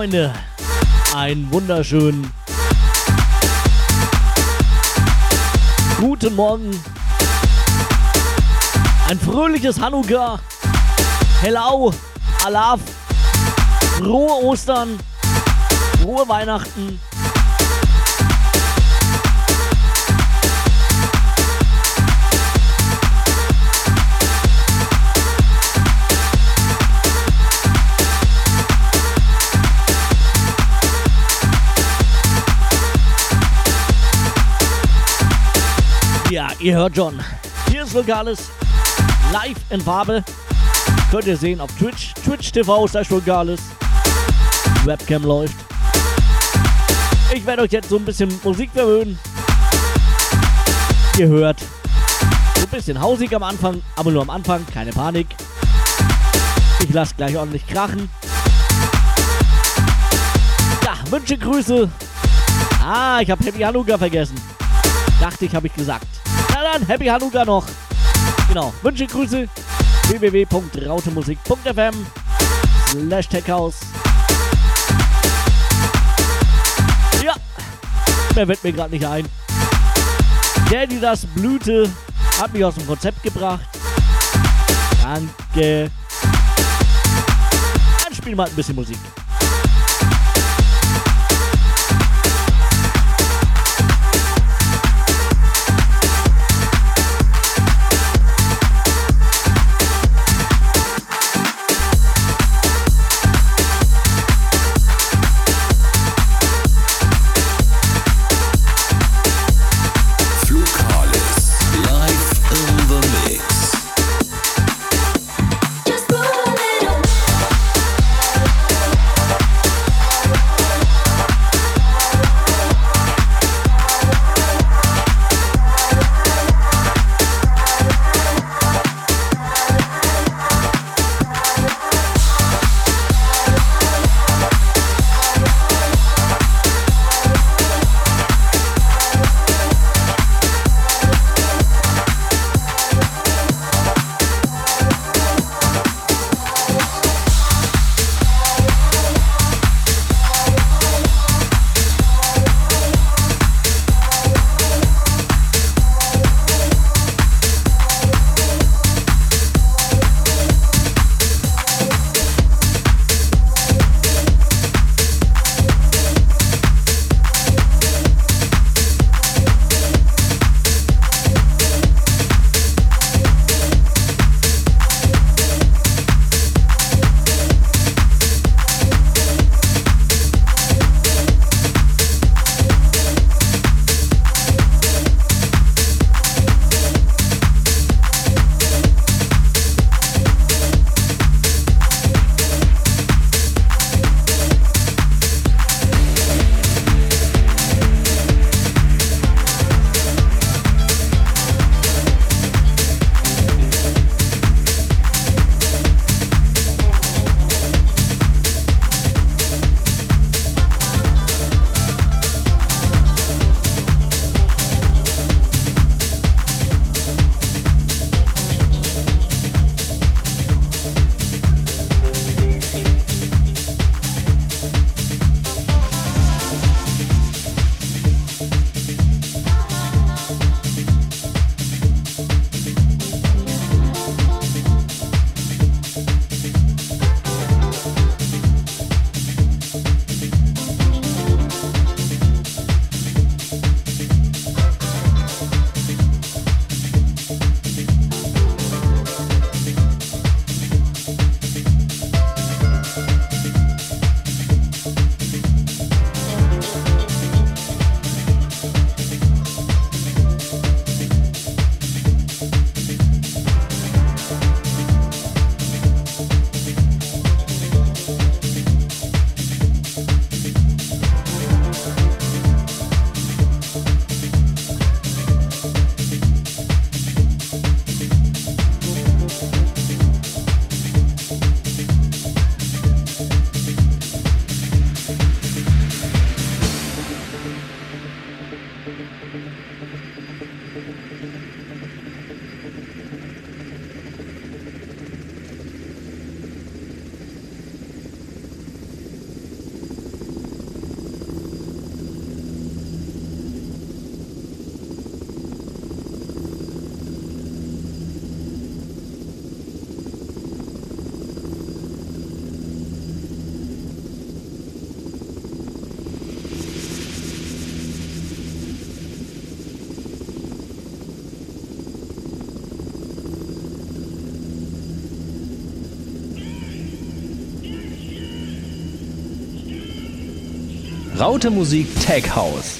Freunde, einen wunderschönen guten Morgen. Ein fröhliches Hanukkah. Hello, Alaf, frohe Ostern, frohe Weihnachten. Ihr hört schon. Hier ist Lokales. Live in Farbe. Könnt ihr sehen auf Twitch. Twitch TV slash Lokales. Webcam läuft. Ich werde euch jetzt so ein bisschen Musik verwöhnen. Ihr hört. So ein bisschen hausig am Anfang, aber nur am Anfang. Keine Panik. Ich lasse gleich ordentlich krachen. Ja, Wünsche, Grüße. Ah, ich habe Happy Hanukkah vergessen. Dachte ich, habe ich gesagt. Dann, Happy Hanukkah noch. Genau, Wünsche, Grüße. www.rautemusik.fm slash techhouse. Ja, mehr wird mir gerade nicht ein. Daddy, das Blüte, hat mich aus dem Konzept gebracht. Danke. Dann spielen wir mal ein bisschen Musik. Raute Musik Tech House.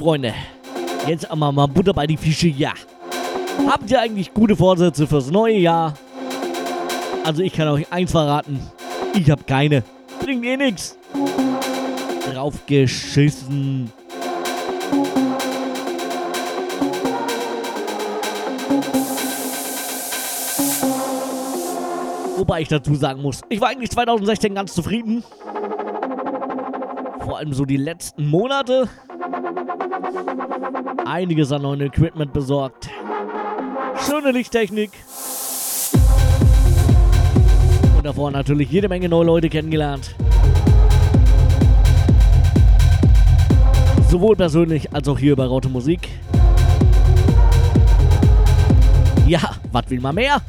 Freunde. Jetzt einmal mal Butter bei die Fische, ja. Habt ihr eigentlich gute Vorsätze fürs neue Jahr? Also ich kann euch eins verraten. Ich habe keine. Bringt eh nix. Draufgeschissen. Wobei ich dazu sagen muss, ich war eigentlich 2016 ganz zufrieden. Vor allem so die letzten Monate einiges an neuen Equipment besorgt. Schöne Lichttechnik. Und davor natürlich jede Menge neue Leute kennengelernt. Sowohl persönlich als auch hier bei Raute Musik. Ja, was will man mehr?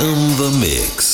in the mix.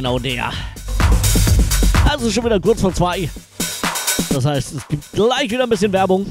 Genau der. Also schon wieder kurz vor zwei. Das heißt, es gibt gleich wieder ein bisschen Werbung.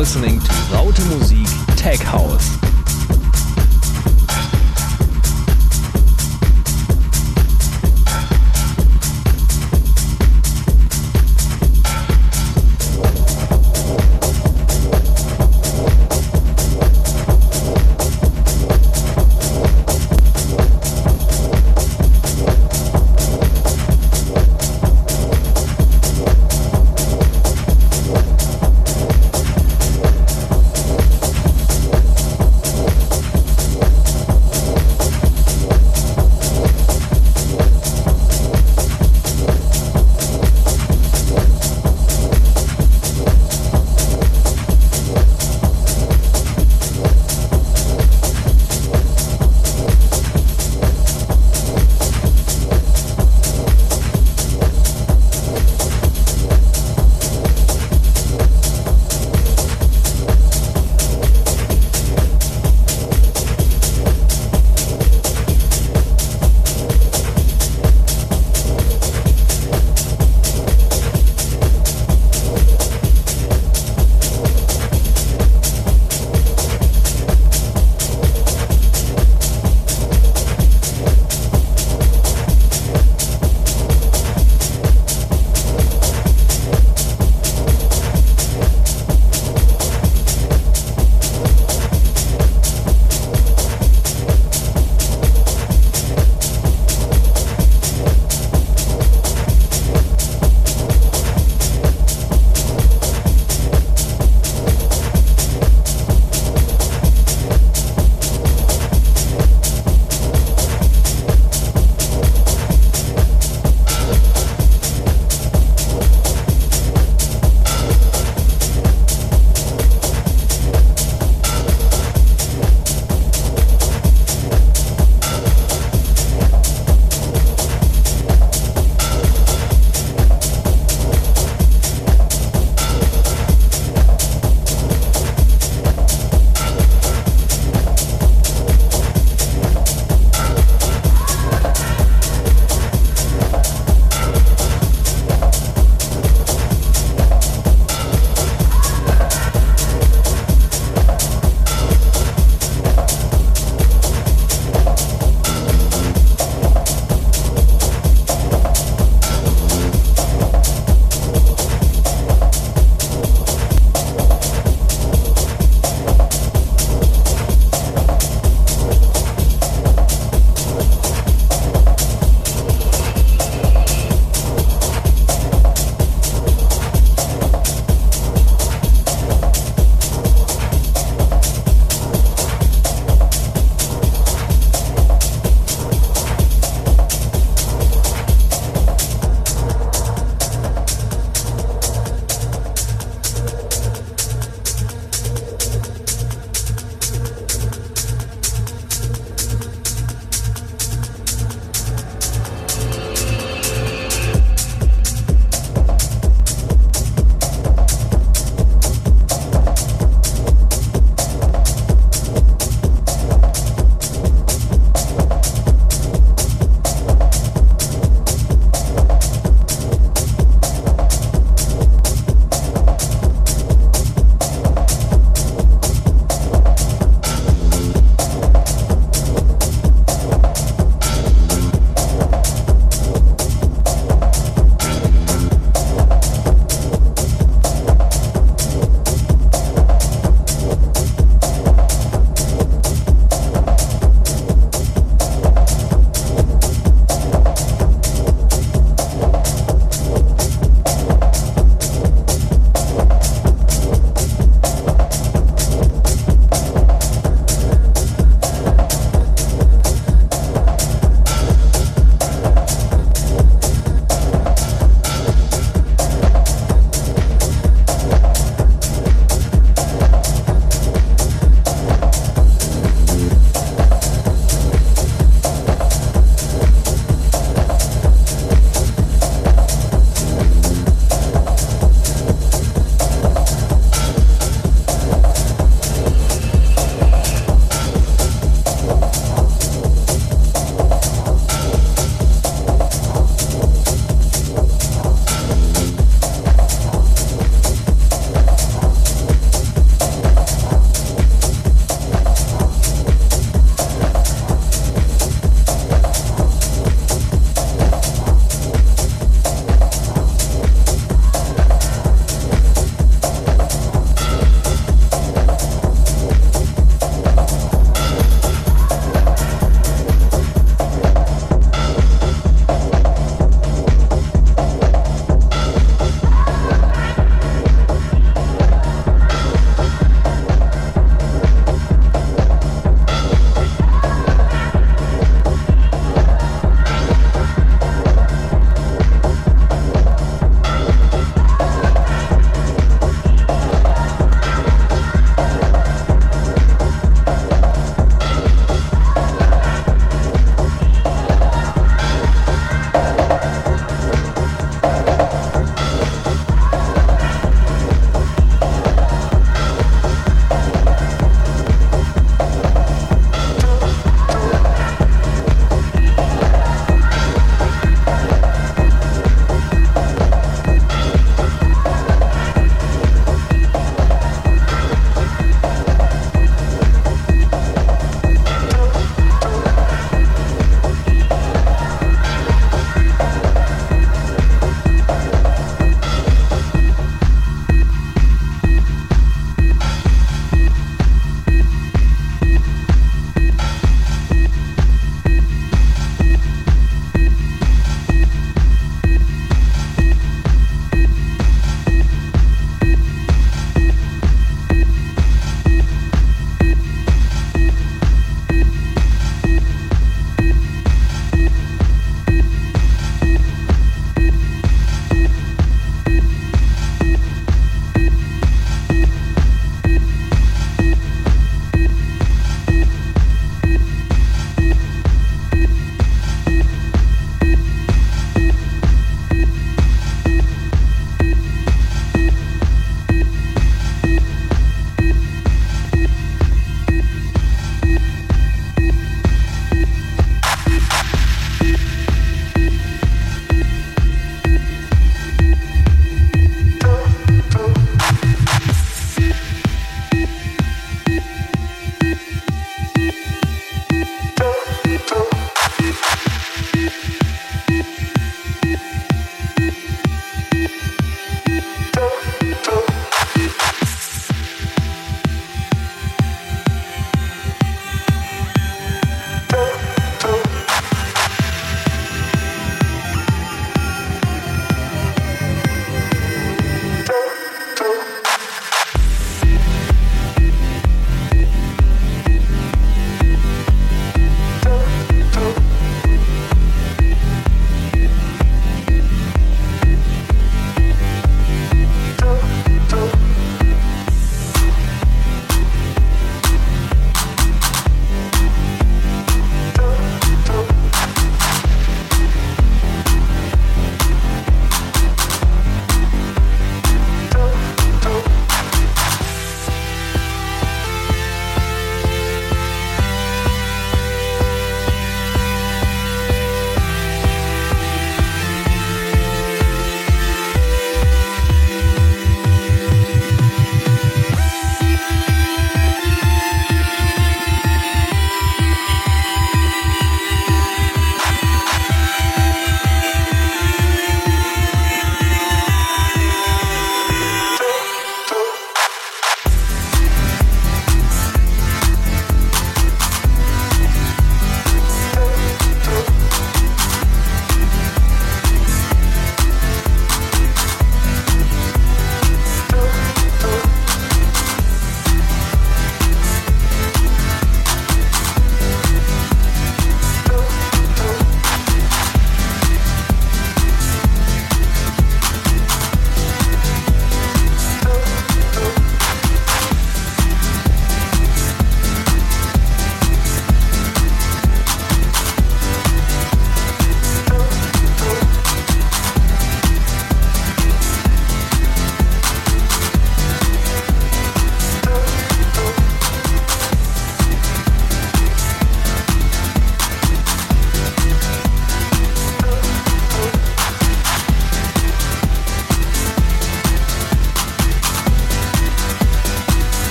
listening to Raute Musik Tech House.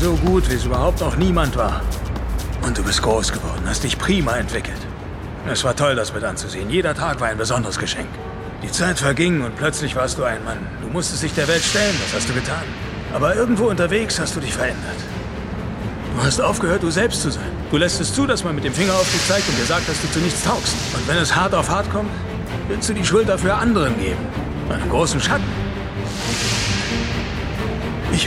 so gut, wie es überhaupt noch niemand war. Und du bist groß geworden, hast dich prima entwickelt. Es war toll, das mit anzusehen. Jeder Tag war ein besonderes Geschenk. Die Zeit verging und plötzlich warst du ein Mann. Du musstest dich der Welt stellen, das hast du getan. Aber irgendwo unterwegs hast du dich verändert. Du hast aufgehört, du selbst zu sein. Du lässt es zu, dass man mit dem Finger auf dich zeigt und dir sagt, dass du zu nichts taugst. Und wenn es hart auf hart kommt, willst du die Schuld dafür anderen geben. Einen großen Schatten.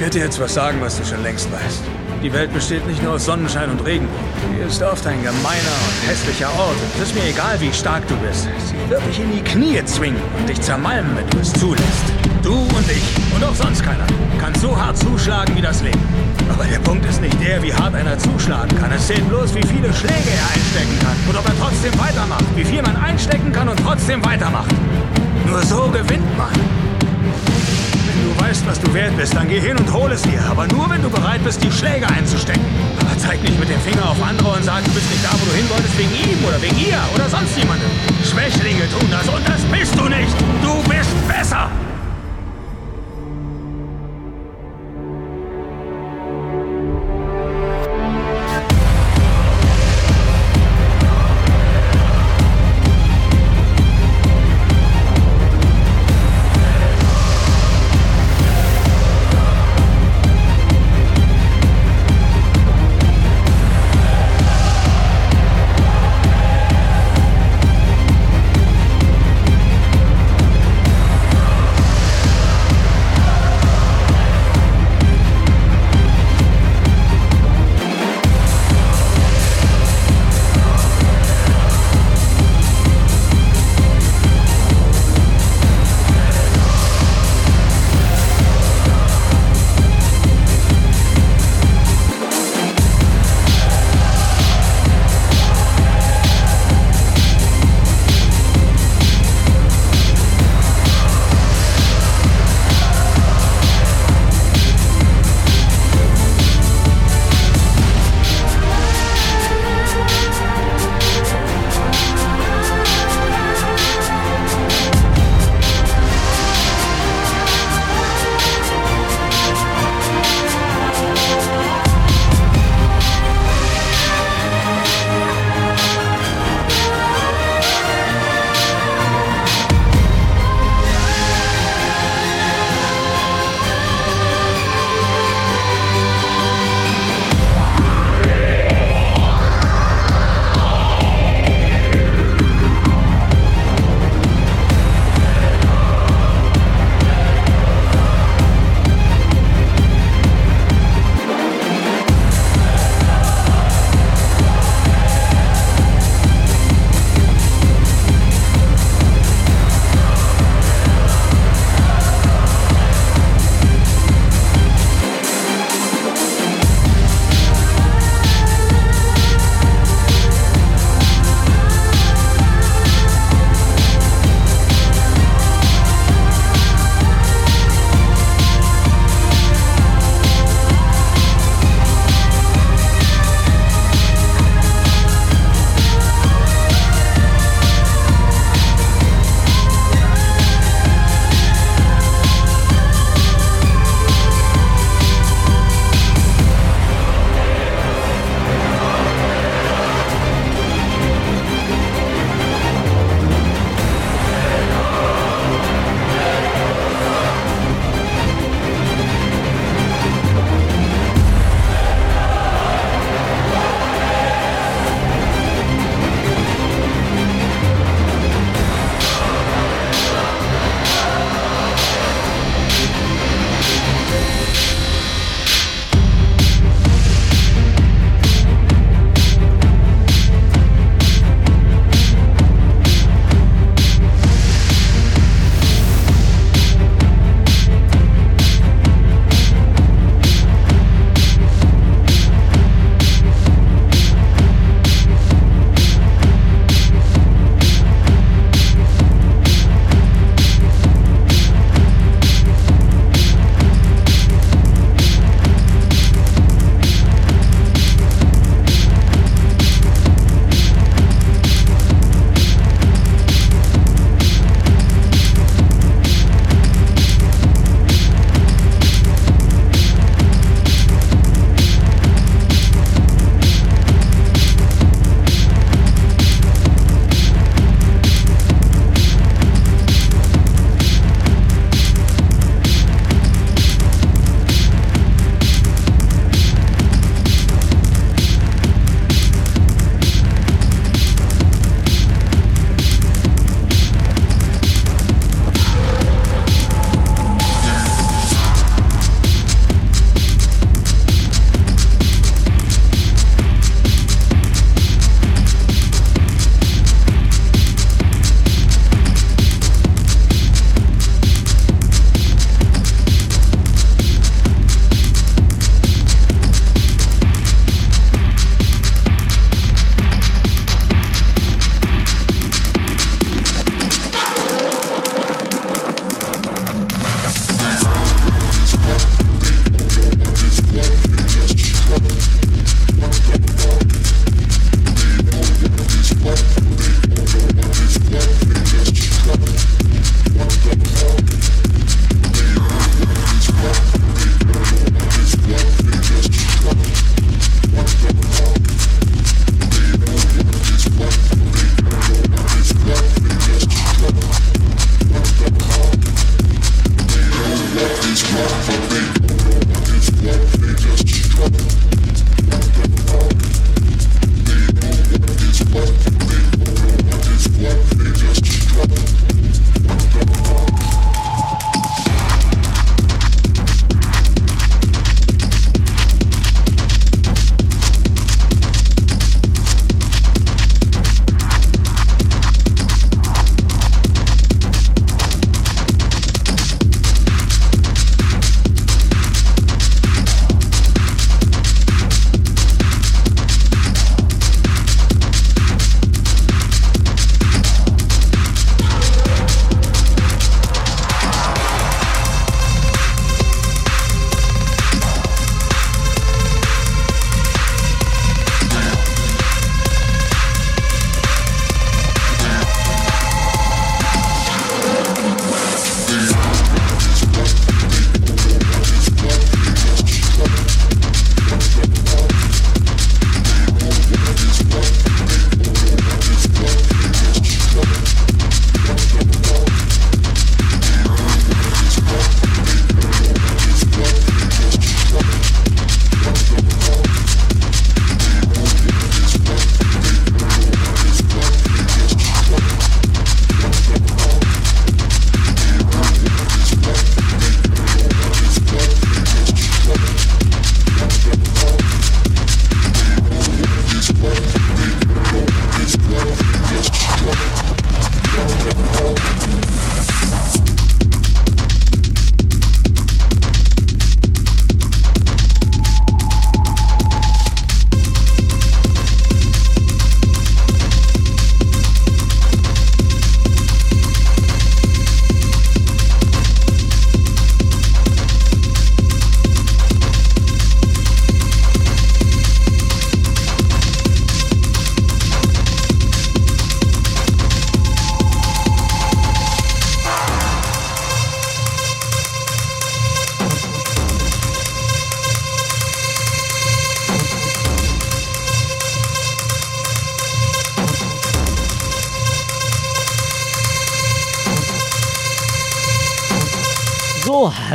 Ich werde dir jetzt was sagen, was du schon längst weißt. Die Welt besteht nicht nur aus Sonnenschein und Regenbogen. Sie ist oft ein gemeiner und hässlicher Ort. Es ist mir egal, wie stark du bist. Sie wird dich in die Knie zwingen und dich zermalmen, wenn du es zulässt. Du und ich und auch sonst keiner kann so hart zuschlagen wie das Leben. Aber der Punkt ist nicht der, wie hart einer zuschlagen kann. Es zählt bloß, wie viele Schläge er einstecken kann und ob er trotzdem weitermacht. Wie viel man einstecken kann und trotzdem weitermacht. Nur so gewinnt man. Weißt, was du wert bist, dann geh hin und hol es dir. Aber nur, wenn du bereit bist, die Schläge einzustecken. Aber zeig nicht mit dem Finger auf andere und sag, du bist nicht da, wo du hin wolltest, wegen ihm oder wegen ihr oder sonst jemandem. Schwächlinge tun das und das bist du nicht. Du bist besser.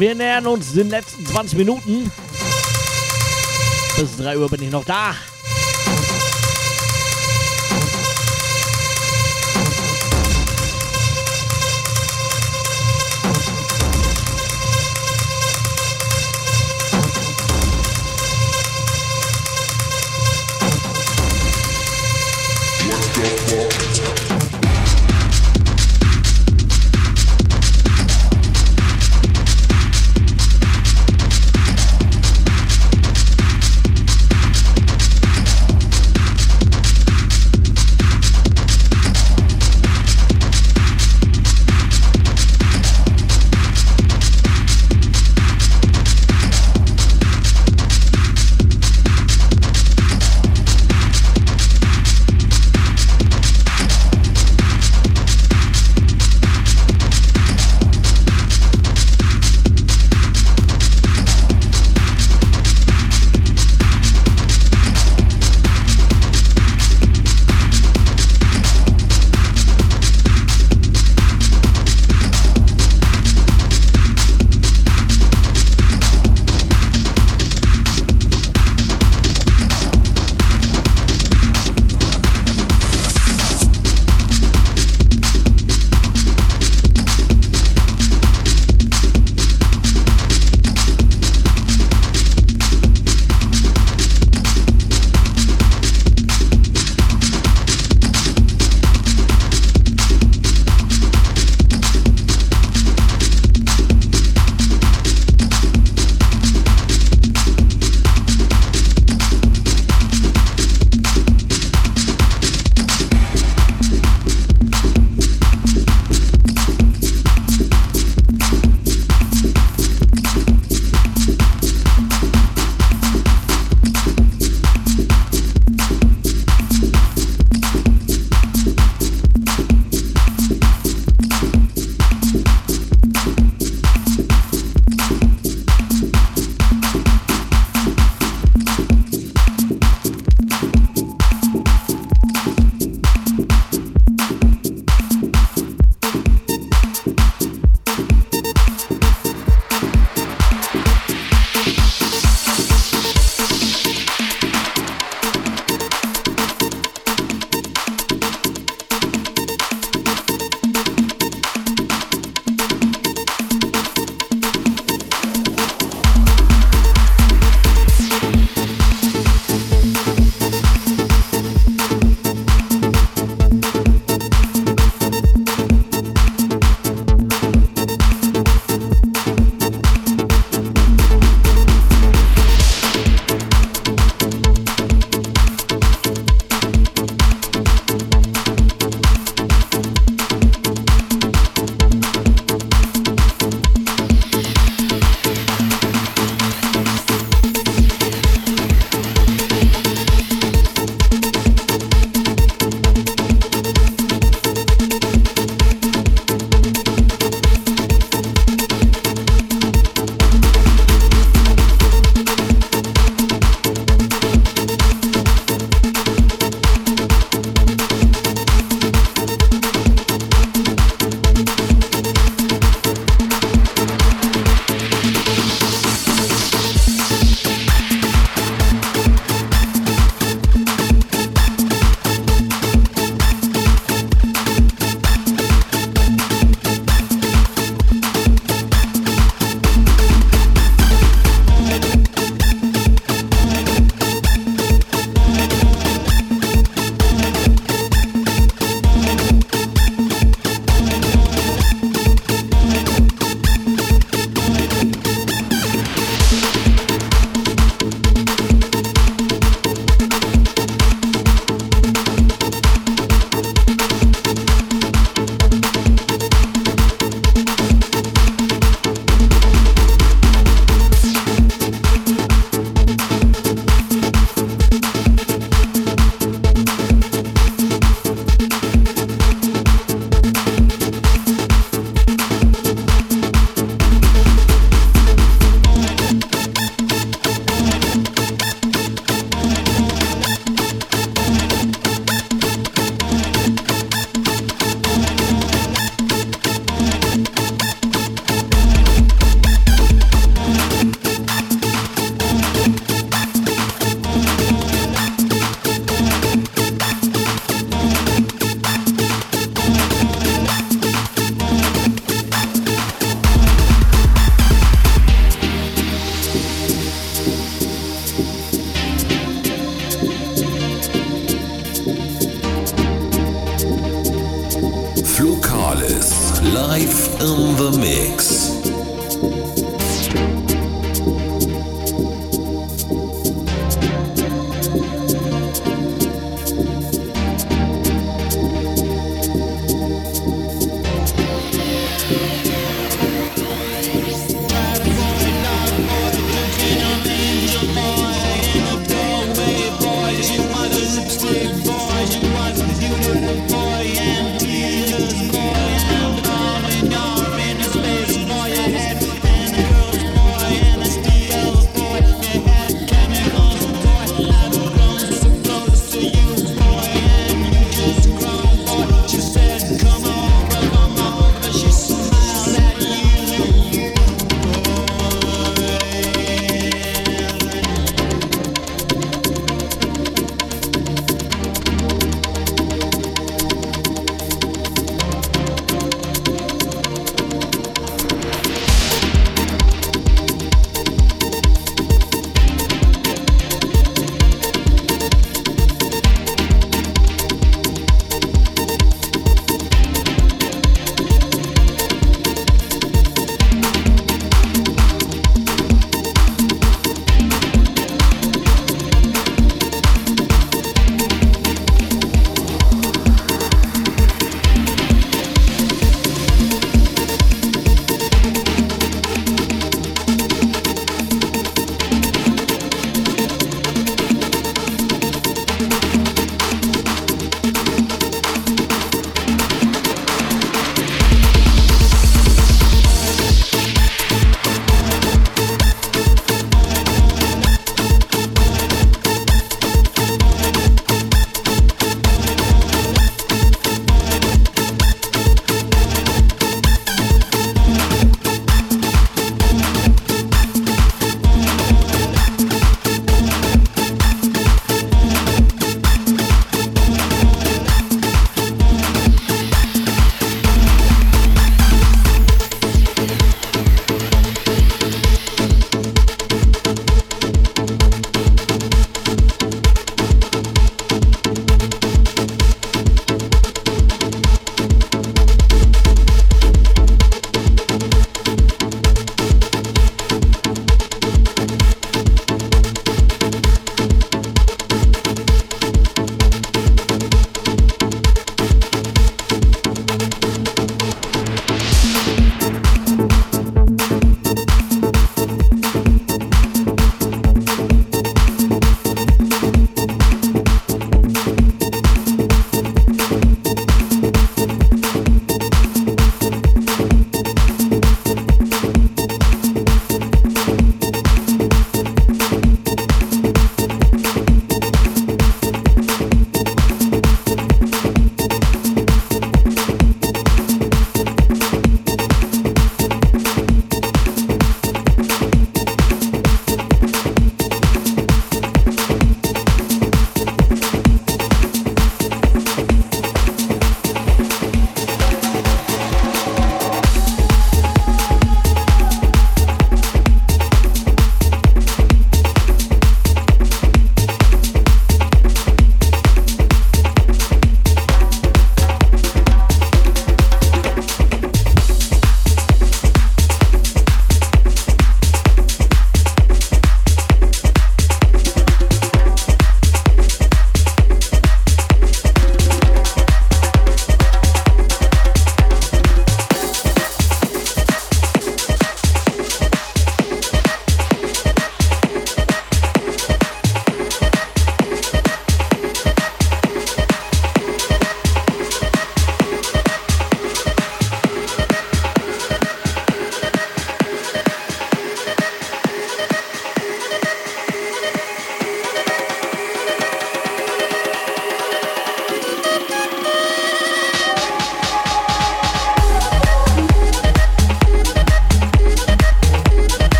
Wir nähern uns den letzten 20 Minuten. Bis 3 Uhr bin ich noch da.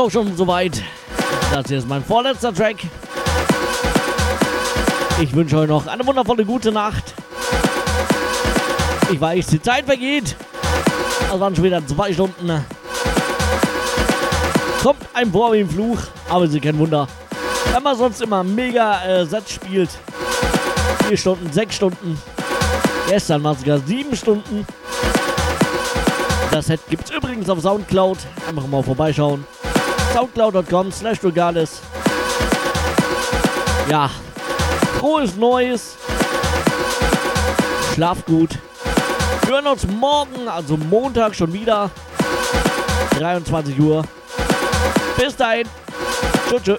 Auch schon soweit. Das hier ist mein vorletzter Track. Ich wünsche euch noch eine wundervolle gute Nacht. Ich weiß, die Zeit vergeht. Das waren schon wieder zwei Stunden. Kommt ein vor wie ein Fluch, aber sie kein Wunder. Wenn man sonst immer mega äh, Sets spielt. Vier Stunden, sechs Stunden. Gestern war es sogar sieben Stunden. Das Set gibt's übrigens auf Soundcloud. Einfach mal vorbeischauen. Soundcloud.com slash Regales. Ja. Frohes Neues. Schlaft gut. Wir hören uns morgen, also Montag schon wieder. 23 Uhr. Bis dahin. Tschüss. tschüss.